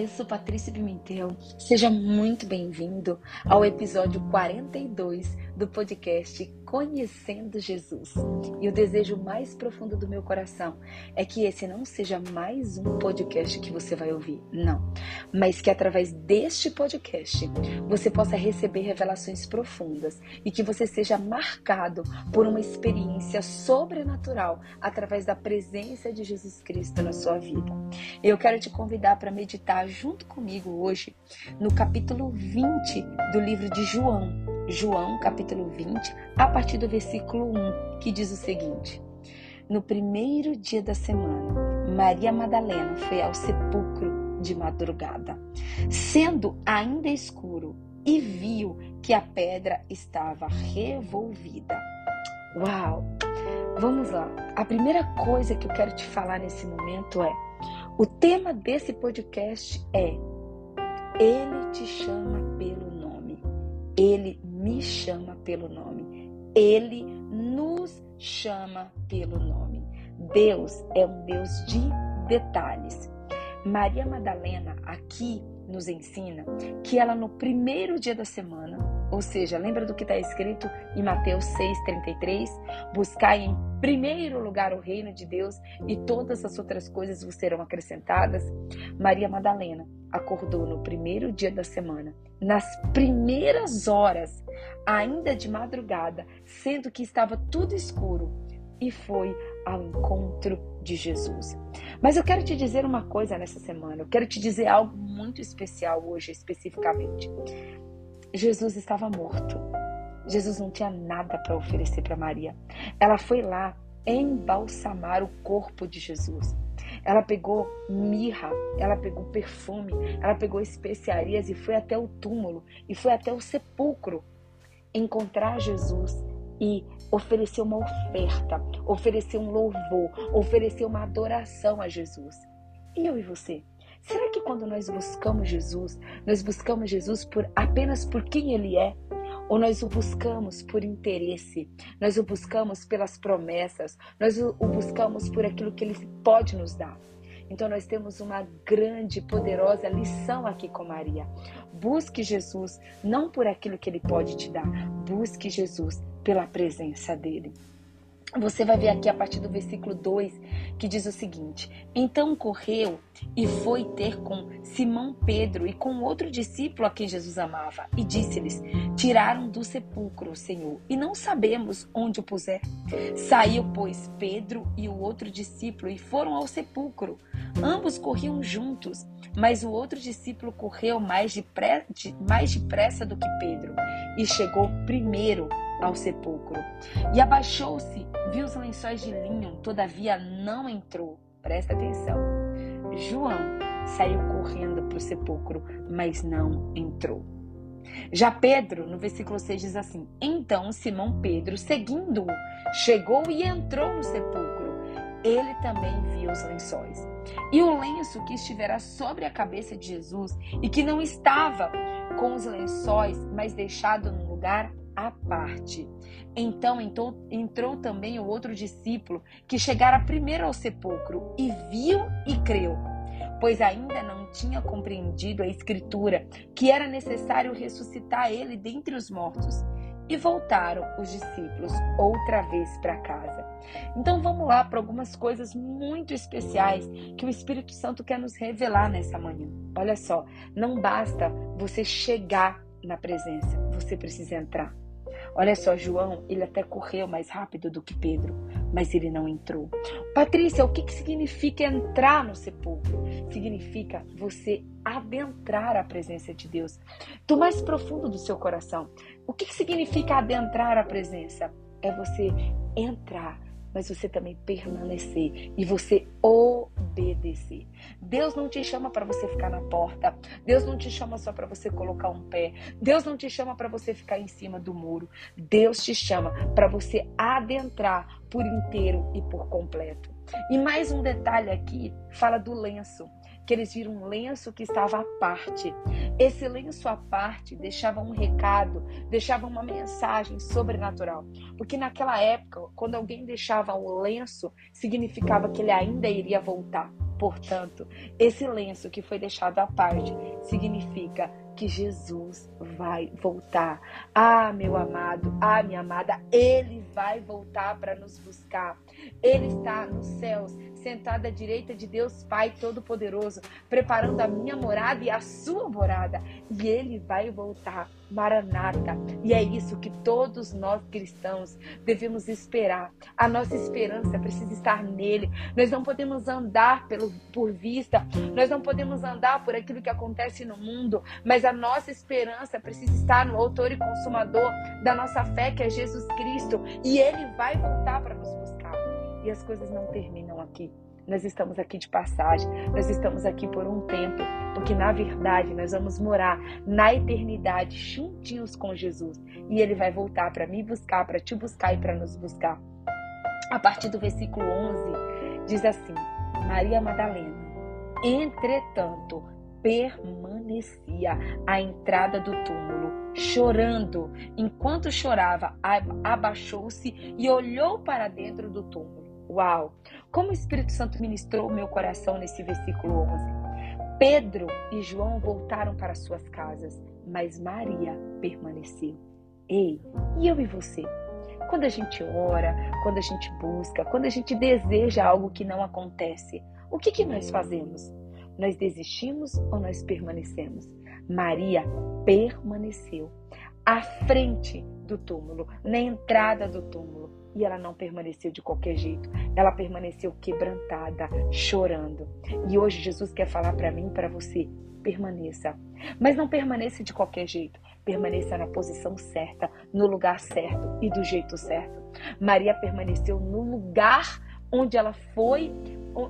Eu sou Patrícia Pimentel. Seja muito bem-vindo ao episódio 42 do podcast Conhecendo Jesus. E o desejo mais profundo do meu coração é que esse não seja mais um podcast que você vai ouvir, não, mas que através deste podcast você possa receber revelações profundas e que você seja marcado por uma experiência sobrenatural através da presença de Jesus Cristo na sua vida. Eu quero te convidar para meditar junto comigo hoje no capítulo 20 do livro de João. João, capítulo 20, a partir do versículo 1, que diz o seguinte: No primeiro dia da semana, Maria Madalena foi ao sepulcro de madrugada, sendo ainda escuro, e viu que a pedra estava revolvida. Uau! Vamos lá. A primeira coisa que eu quero te falar nesse momento é: o tema desse podcast é Ele te chama pelo nome. Ele me chama pelo nome. Ele nos chama pelo nome. Deus é um Deus de detalhes. Maria Madalena aqui nos ensina que ela no primeiro dia da semana, ou seja, lembra do que está escrito em Mateus 6,33? Buscai em primeiro lugar o reino de Deus e todas as outras coisas vos serão acrescentadas. Maria Madalena acordou no primeiro dia da semana, nas primeiras horas, ainda de madrugada, sendo que estava tudo escuro, e foi ao encontro de Jesus. Mas eu quero te dizer uma coisa nessa semana, eu quero te dizer algo muito especial hoje, especificamente. Jesus estava morto. Jesus não tinha nada para oferecer para Maria. Ela foi lá embalsamar o corpo de Jesus. Ela pegou mirra, ela pegou perfume, ela pegou especiarias e foi até o túmulo e foi até o sepulcro encontrar Jesus e oferecer uma oferta, oferecer um louvor, oferecer uma adoração a Jesus. E eu e você? Será que quando nós buscamos Jesus, nós buscamos Jesus por apenas por quem ele é? Ou nós o buscamos por interesse? Nós o buscamos pelas promessas? Nós o buscamos por aquilo que ele pode nos dar? Então nós temos uma grande, poderosa lição aqui com Maria. Busque Jesus não por aquilo que ele pode te dar, busque Jesus pela presença dele. Você vai ver aqui a partir do versículo 2 que diz o seguinte: Então correu e foi ter com Simão Pedro e com outro discípulo a quem Jesus amava, e disse-lhes: Tiraram do sepulcro o Senhor, e não sabemos onde o puser. Saiu, pois, Pedro e o outro discípulo e foram ao sepulcro. Ambos corriam juntos, mas o outro discípulo correu mais, depre... mais depressa do que Pedro e chegou primeiro ao sepulcro. E abaixou-se, viu os lençóis de linho, todavia não entrou. Presta atenção. João saiu correndo para o sepulcro, mas não entrou. Já Pedro, no versículo 6, diz assim: Então Simão Pedro, seguindo-o, chegou e entrou no sepulcro. Ele também viu os lençóis. E o lenço que estivera sobre a cabeça de Jesus e que não estava com os lençóis, mas deixado num lugar à parte. Então entrou, entrou também o outro discípulo, que chegara primeiro ao sepulcro, e viu e creu, pois ainda não tinha compreendido a Escritura, que era necessário ressuscitar ele dentre os mortos. E voltaram os discípulos outra vez para casa. Então vamos lá para algumas coisas muito especiais que o Espírito Santo quer nos revelar nessa manhã. Olha só, não basta você chegar na presença, você precisa entrar. Olha só, João, ele até correu mais rápido do que Pedro, mas ele não entrou. Patrícia, o que, que significa entrar no sepulcro? Significa você adentrar a presença de Deus, do mais profundo do seu coração. O que, que significa adentrar a presença? É você entrar mas você também permanecer e você obedecer. Deus não te chama para você ficar na porta. Deus não te chama só para você colocar um pé. Deus não te chama para você ficar em cima do muro. Deus te chama para você adentrar por inteiro e por completo. E mais um detalhe aqui, fala do lenço que eles viram um lenço que estava à parte. Esse lenço à parte deixava um recado, deixava uma mensagem sobrenatural. Porque naquela época, quando alguém deixava o lenço, significava que ele ainda iria voltar. Portanto, esse lenço que foi deixado à parte significa que Jesus vai voltar. Ah, meu amado, ah, minha amada, ele vai voltar para nos buscar. Ele está nos céus, sentado à direita de Deus Pai Todo-Poderoso, preparando a minha morada e a sua morada. E ele vai voltar. Maranata. E é isso que todos nós cristãos devemos esperar. A nossa esperança precisa estar nele. Nós não podemos andar pelo, por vista, nós não podemos andar por aquilo que acontece no mundo, mas a nossa esperança precisa estar no autor e consumador da nossa fé, que é Jesus Cristo. E ele vai voltar para nos. E as coisas não terminam aqui. Nós estamos aqui de passagem, nós estamos aqui por um tempo, porque na verdade nós vamos morar na eternidade juntinhos com Jesus e ele vai voltar para me buscar, para te buscar e para nos buscar. A partir do versículo 11 diz assim: Maria Madalena, entretanto, permanecia à entrada do túmulo, chorando. Enquanto chorava, abaixou-se e olhou para dentro do túmulo. Uau! Como o Espírito Santo ministrou meu coração nesse versículo 11. Pedro e João voltaram para suas casas, mas Maria permaneceu. Ei, e eu e você? Quando a gente ora, quando a gente busca, quando a gente deseja algo que não acontece, o que, que nós fazemos? Nós desistimos ou nós permanecemos? Maria permaneceu à frente do túmulo, na entrada do túmulo. E ela não permaneceu de qualquer jeito. Ela permaneceu quebrantada, chorando. E hoje Jesus quer falar para mim para você: permaneça. Mas não permaneça de qualquer jeito. Permaneça na posição certa, no lugar certo e do jeito certo. Maria permaneceu no lugar onde ela foi,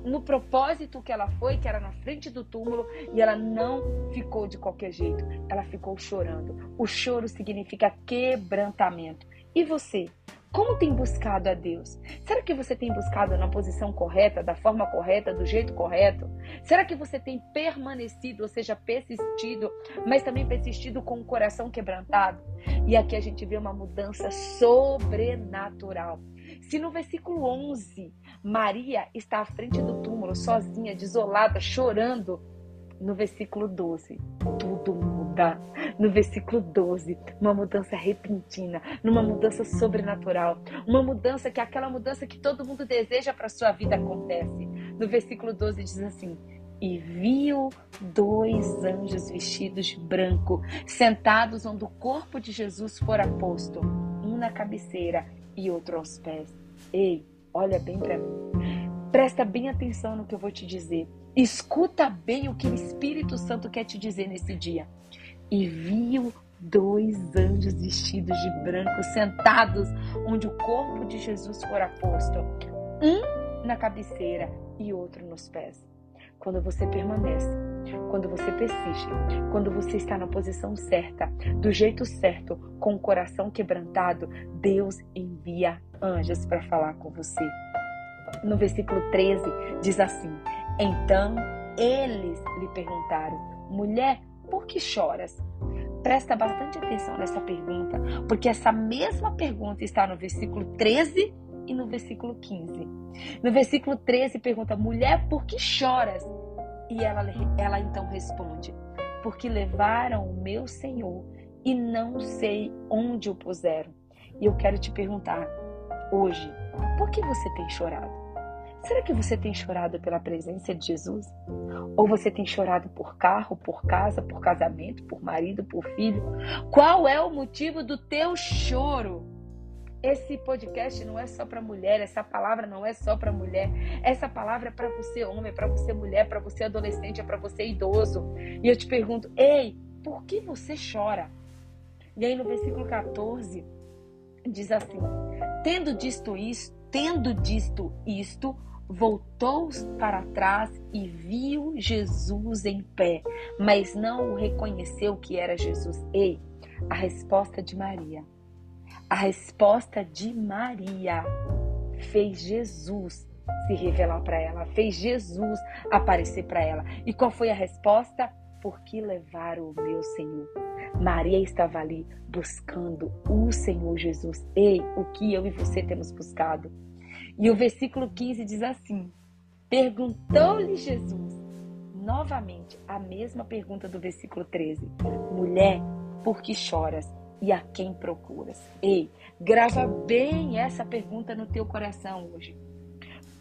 no propósito que ela foi, que era na frente do túmulo, e ela não ficou de qualquer jeito. Ela ficou chorando. O choro significa quebrantamento. E você? Como tem buscado a Deus? Será que você tem buscado na posição correta, da forma correta, do jeito correto? Será que você tem permanecido, ou seja, persistido, mas também persistido com o coração quebrantado? E aqui a gente vê uma mudança sobrenatural. Se no versículo 11, Maria está à frente do túmulo, sozinha, desolada, chorando, no versículo 12, tudo muda. No versículo 12, uma mudança repentina, numa mudança sobrenatural, uma mudança que é aquela mudança que todo mundo deseja para sua vida acontece. No versículo 12 diz assim: e viu dois anjos vestidos de branco, sentados onde o corpo de Jesus fora posto, um na cabeceira e outro aos pés. Ei, olha bem para mim. Presta bem atenção no que eu vou te dizer. Escuta bem o que o Espírito Santo quer te dizer nesse dia. E viu dois anjos vestidos de branco sentados onde o corpo de Jesus fora posto, um na cabeceira e outro nos pés. Quando você permanece, quando você persiste, quando você está na posição certa, do jeito certo, com o coração quebrantado, Deus envia anjos para falar com você. No versículo 13 diz assim: então eles lhe perguntaram: Mulher, por que choras? Presta bastante atenção nessa pergunta, porque essa mesma pergunta está no versículo 13 e no versículo 15. No versículo 13 pergunta: Mulher, por que choras? E ela, ela então responde: Porque levaram o meu Senhor e não sei onde o puseram. E eu quero te perguntar hoje: por que você tem chorado? Será que você tem chorado pela presença de Jesus? Ou você tem chorado por carro, por casa, por casamento, por marido, por filho? Qual é o motivo do teu choro? Esse podcast não é só para mulher, essa palavra não é só para mulher. Essa palavra é para você homem, é para você mulher, para você adolescente, é para você idoso. E eu te pergunto: "Ei, por que você chora?" E aí no versículo 14 diz assim: "Tendo dito isto, tendo dito isto, voltou para trás e viu Jesus em pé, mas não o reconheceu que era Jesus. Ei, a resposta de Maria. A resposta de Maria fez Jesus se revelar para ela, fez Jesus aparecer para ela. E qual foi a resposta? Porque levaram o meu Senhor. Maria estava ali buscando o Senhor Jesus. Ei, o que eu e você temos buscado? E o versículo 15 diz assim: Perguntou-lhe Jesus novamente a mesma pergunta do versículo 13: Mulher, por que choras e a quem procuras? Ei, grava bem essa pergunta no teu coração hoje.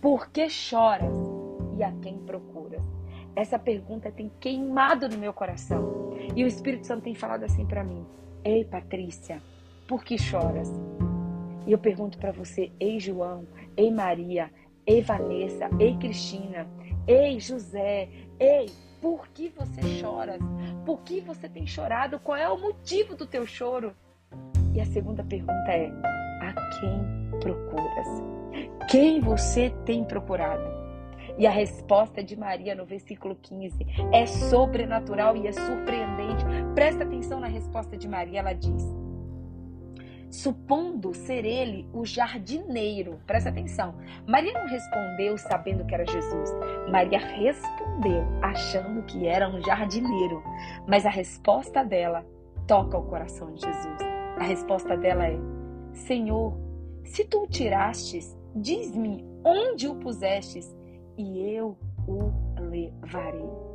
Por que choras e a quem procuras? Essa pergunta tem queimado no meu coração. E o Espírito Santo tem falado assim para mim: Ei, Patrícia, por que choras? E eu pergunto para você: Ei, João, ei, Maria, ei, Vanessa, ei, Cristina, ei, José, Ei, por que você choras? Por que você tem chorado? Qual é o motivo do teu choro? E a segunda pergunta é: a quem procuras? Quem você tem procurado? E a resposta de Maria no versículo 15 é sobrenatural e é surpreendente. Presta atenção na resposta de Maria, ela diz: supondo ser ele o jardineiro. Presta atenção. Maria não respondeu sabendo que era Jesus. Maria respondeu achando que era um jardineiro. Mas a resposta dela toca o coração de Jesus. A resposta dela é: Senhor, se tu o tirastes, diz-me onde o pusestes e eu o levarei.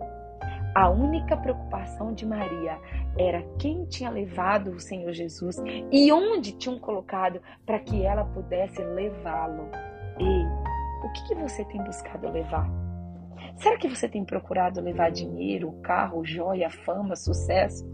A única preocupação de Maria era quem tinha levado o Senhor Jesus e onde tinham colocado para que ela pudesse levá-lo. Ei, o que, que você tem buscado levar? Será que você tem procurado levar dinheiro, carro, joia, fama, sucesso?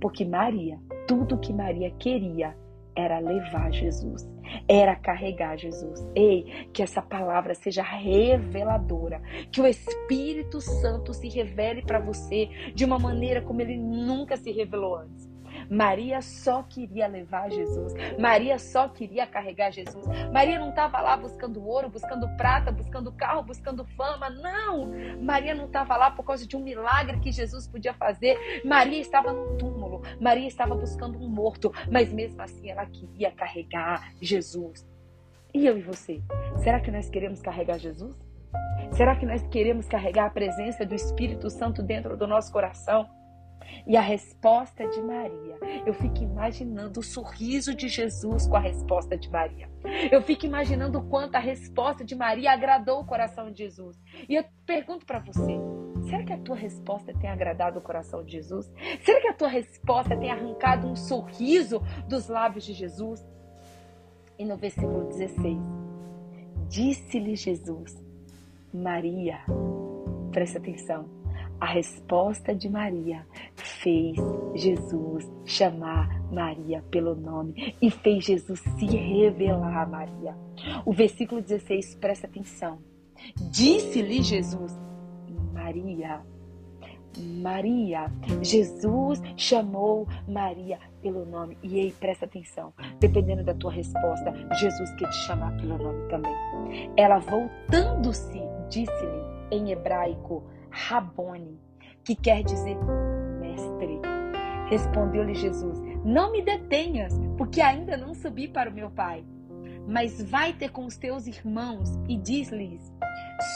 Porque Maria, tudo que Maria queria era levar Jesus, era carregar Jesus. Ei, que essa palavra seja reveladora, que o Espírito Santo se revele para você de uma maneira como ele nunca se revelou antes. Maria só queria levar Jesus. Maria só queria carregar Jesus. Maria não estava lá buscando ouro, buscando prata, buscando carro, buscando fama. Não! Maria não estava lá por causa de um milagre que Jesus podia fazer. Maria estava no túmulo. Maria estava buscando um morto. Mas mesmo assim ela queria carregar Jesus. E eu e você? Será que nós queremos carregar Jesus? Será que nós queremos carregar a presença do Espírito Santo dentro do nosso coração? E a resposta de Maria, eu fico imaginando o sorriso de Jesus com a resposta de Maria. Eu fico imaginando o quanto a resposta de Maria agradou o coração de Jesus. E eu pergunto para você, será que a tua resposta tem agradado o coração de Jesus? Será que a tua resposta tem arrancado um sorriso dos lábios de Jesus? E no versículo 16, disse-lhe Jesus, Maria, presta atenção a resposta de Maria fez Jesus chamar Maria pelo nome e fez Jesus se revelar a Maria. O versículo 16, presta atenção. Disse-lhe Jesus, Maria. Maria, Jesus chamou Maria pelo nome. E aí, presta atenção, dependendo da tua resposta, Jesus quer te chamar pelo nome também. Ela voltando-se, disse-lhe em hebraico, Rabone, que quer dizer mestre. Respondeu-lhe Jesus: Não me detenhas, porque ainda não subi para o meu Pai. Mas vai ter com os teus irmãos e diz-lhes: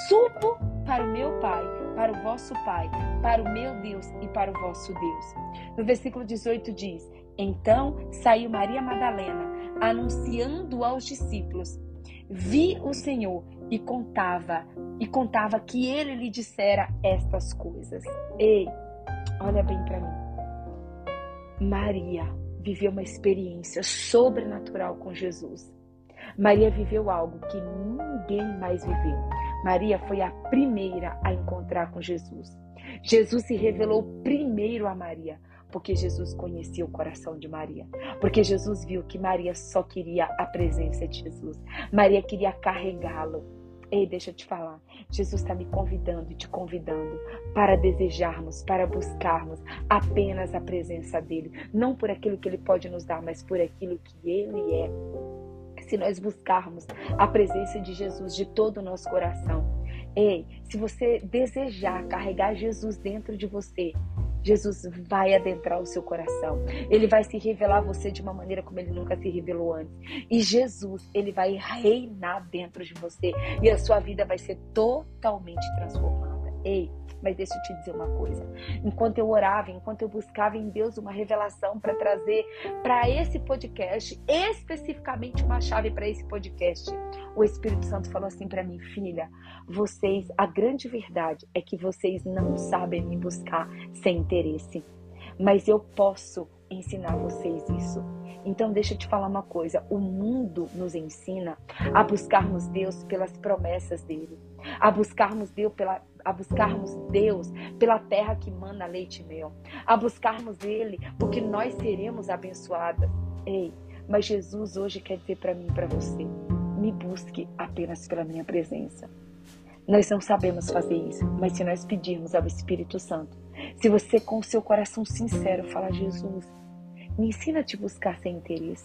Subo para o meu Pai, para o vosso Pai, para o meu Deus e para o vosso Deus. No versículo 18 diz: Então saiu Maria Madalena, anunciando aos discípulos: Vi o Senhor e contava, e contava que ele lhe dissera estas coisas. Ei, olha bem para mim. Maria viveu uma experiência sobrenatural com Jesus. Maria viveu algo que ninguém mais viveu. Maria foi a primeira a encontrar com Jesus. Jesus se revelou primeiro a Maria, porque Jesus conhecia o coração de Maria. Porque Jesus viu que Maria só queria a presença de Jesus. Maria queria carregá-lo. Ei, deixa eu te falar. Jesus está me convidando e te convidando para desejarmos, para buscarmos apenas a presença dele. Não por aquilo que ele pode nos dar, mas por aquilo que ele é. Se nós buscarmos a presença de Jesus de todo o nosso coração. Ei, se você desejar carregar Jesus dentro de você, Jesus vai adentrar o seu coração. Ele vai se revelar a você de uma maneira como ele nunca se revelou antes. E Jesus, ele vai reinar dentro de você e a sua vida vai ser totalmente transformada. Ei, mas deixa eu te dizer uma coisa. Enquanto eu orava, enquanto eu buscava em Deus uma revelação para trazer para esse podcast, especificamente uma chave para esse podcast, o Espírito Santo falou assim para mim, filha, vocês, a grande verdade é que vocês não sabem me buscar sem interesse. Mas eu posso ensinar vocês isso. Então, deixa eu te falar uma coisa: o mundo nos ensina a buscarmos Deus pelas promessas dele, a buscarmos Deus pela, a buscarmos Deus pela terra que manda leite e mel, a buscarmos Ele porque nós seremos abençoadas. Ei, mas Jesus hoje quer dizer para mim e para você: me busque apenas pela minha presença. Nós não sabemos fazer isso, mas se nós pedirmos ao Espírito Santo, se você com o seu coração sincero falar, Jesus, me ensina a te buscar sem interesse.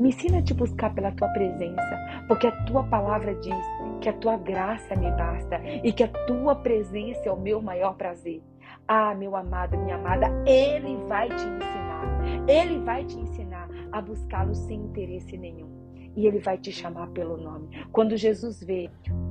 Me ensina a te buscar pela tua presença, porque a tua palavra diz que a tua graça me basta e que a tua presença é o meu maior prazer. Ah, meu amado, minha amada, ele vai te ensinar. Ele vai te ensinar a buscá-lo sem interesse nenhum e ele vai te chamar pelo nome. Quando Jesus vê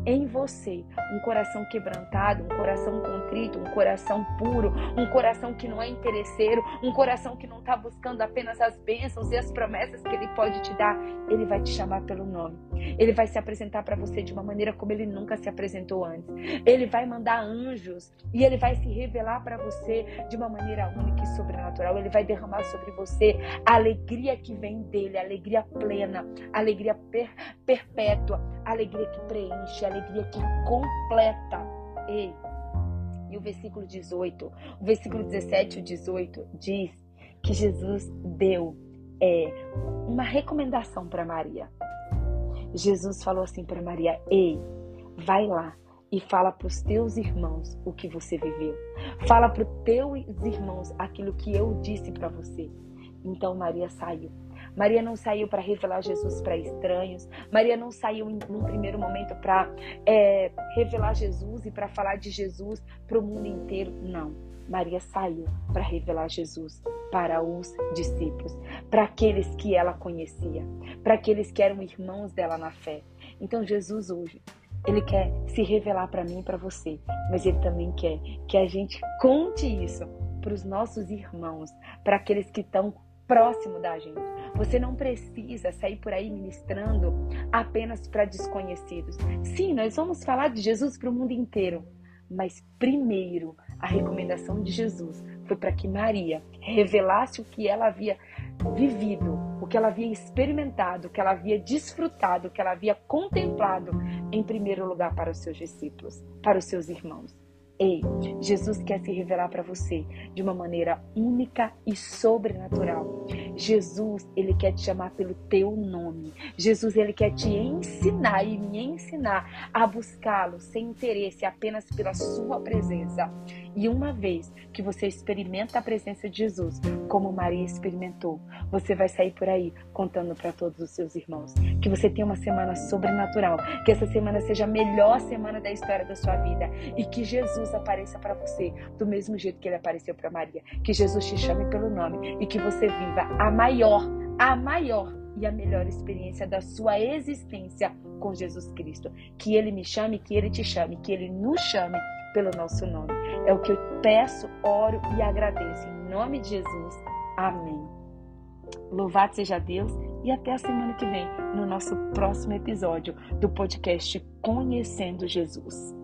em você um coração quebrantado, um coração contrito, um coração puro, um coração que não é interesseiro, um coração que não está buscando apenas as bênçãos e as promessas que ele pode te dar, ele vai te chamar pelo nome. Ele vai se apresentar para você de uma maneira como ele nunca se apresentou antes. Ele vai mandar anjos e ele vai se revelar para você de uma maneira única e sobrenatural. Ele vai derramar sobre você a alegria que vem dele, a alegria plena, a alegria per perpétua, a alegria que preenche, a alegria que completa. Ei. E o versículo 18, o versículo 17 e 18 diz que Jesus deu é, uma recomendação para Maria. Jesus falou assim para Maria: Ei, vai lá e fala para os teus irmãos o que você viveu. Fala para os teus irmãos aquilo que eu disse para você. Então Maria saiu. Maria não saiu para revelar Jesus para estranhos. Maria não saiu um primeiro momento para é, revelar Jesus e para falar de Jesus para o mundo inteiro. Não. Maria saiu para revelar Jesus para os discípulos, para aqueles que ela conhecia, para aqueles que eram irmãos dela na fé. Então Jesus hoje ele quer se revelar para mim e para você, mas ele também quer que a gente conte isso para os nossos irmãos, para aqueles que estão próximo da gente. Você não precisa sair por aí ministrando apenas para desconhecidos. Sim, nós vamos falar de Jesus para o mundo inteiro, mas primeiro a recomendação de Jesus foi para que Maria revelasse o que ela havia vivido, o que ela havia experimentado, o que ela havia desfrutado, o que ela havia contemplado, em primeiro lugar para os seus discípulos, para os seus irmãos. Ei, Jesus quer se revelar para você de uma maneira única e sobrenatural. Jesus, ele quer te chamar pelo teu nome. Jesus, ele quer te ensinar e me ensinar a buscá-lo sem interesse, apenas pela sua presença. E uma vez que você experimenta a presença de Jesus, como Maria experimentou, você vai sair por aí contando para todos os seus irmãos. Que você tenha uma semana sobrenatural, que essa semana seja a melhor semana da história da sua vida e que Jesus apareça para você do mesmo jeito que ele apareceu para Maria. Que Jesus te chame pelo nome e que você viva a maior, a maior e a melhor experiência da sua existência com Jesus Cristo. Que ele me chame, que ele te chame, que ele nos chame pelo nosso nome. É o que eu peço, oro e agradeço. Em nome de Jesus. Amém. Louvado seja Deus e até a semana que vem no nosso próximo episódio do podcast Conhecendo Jesus.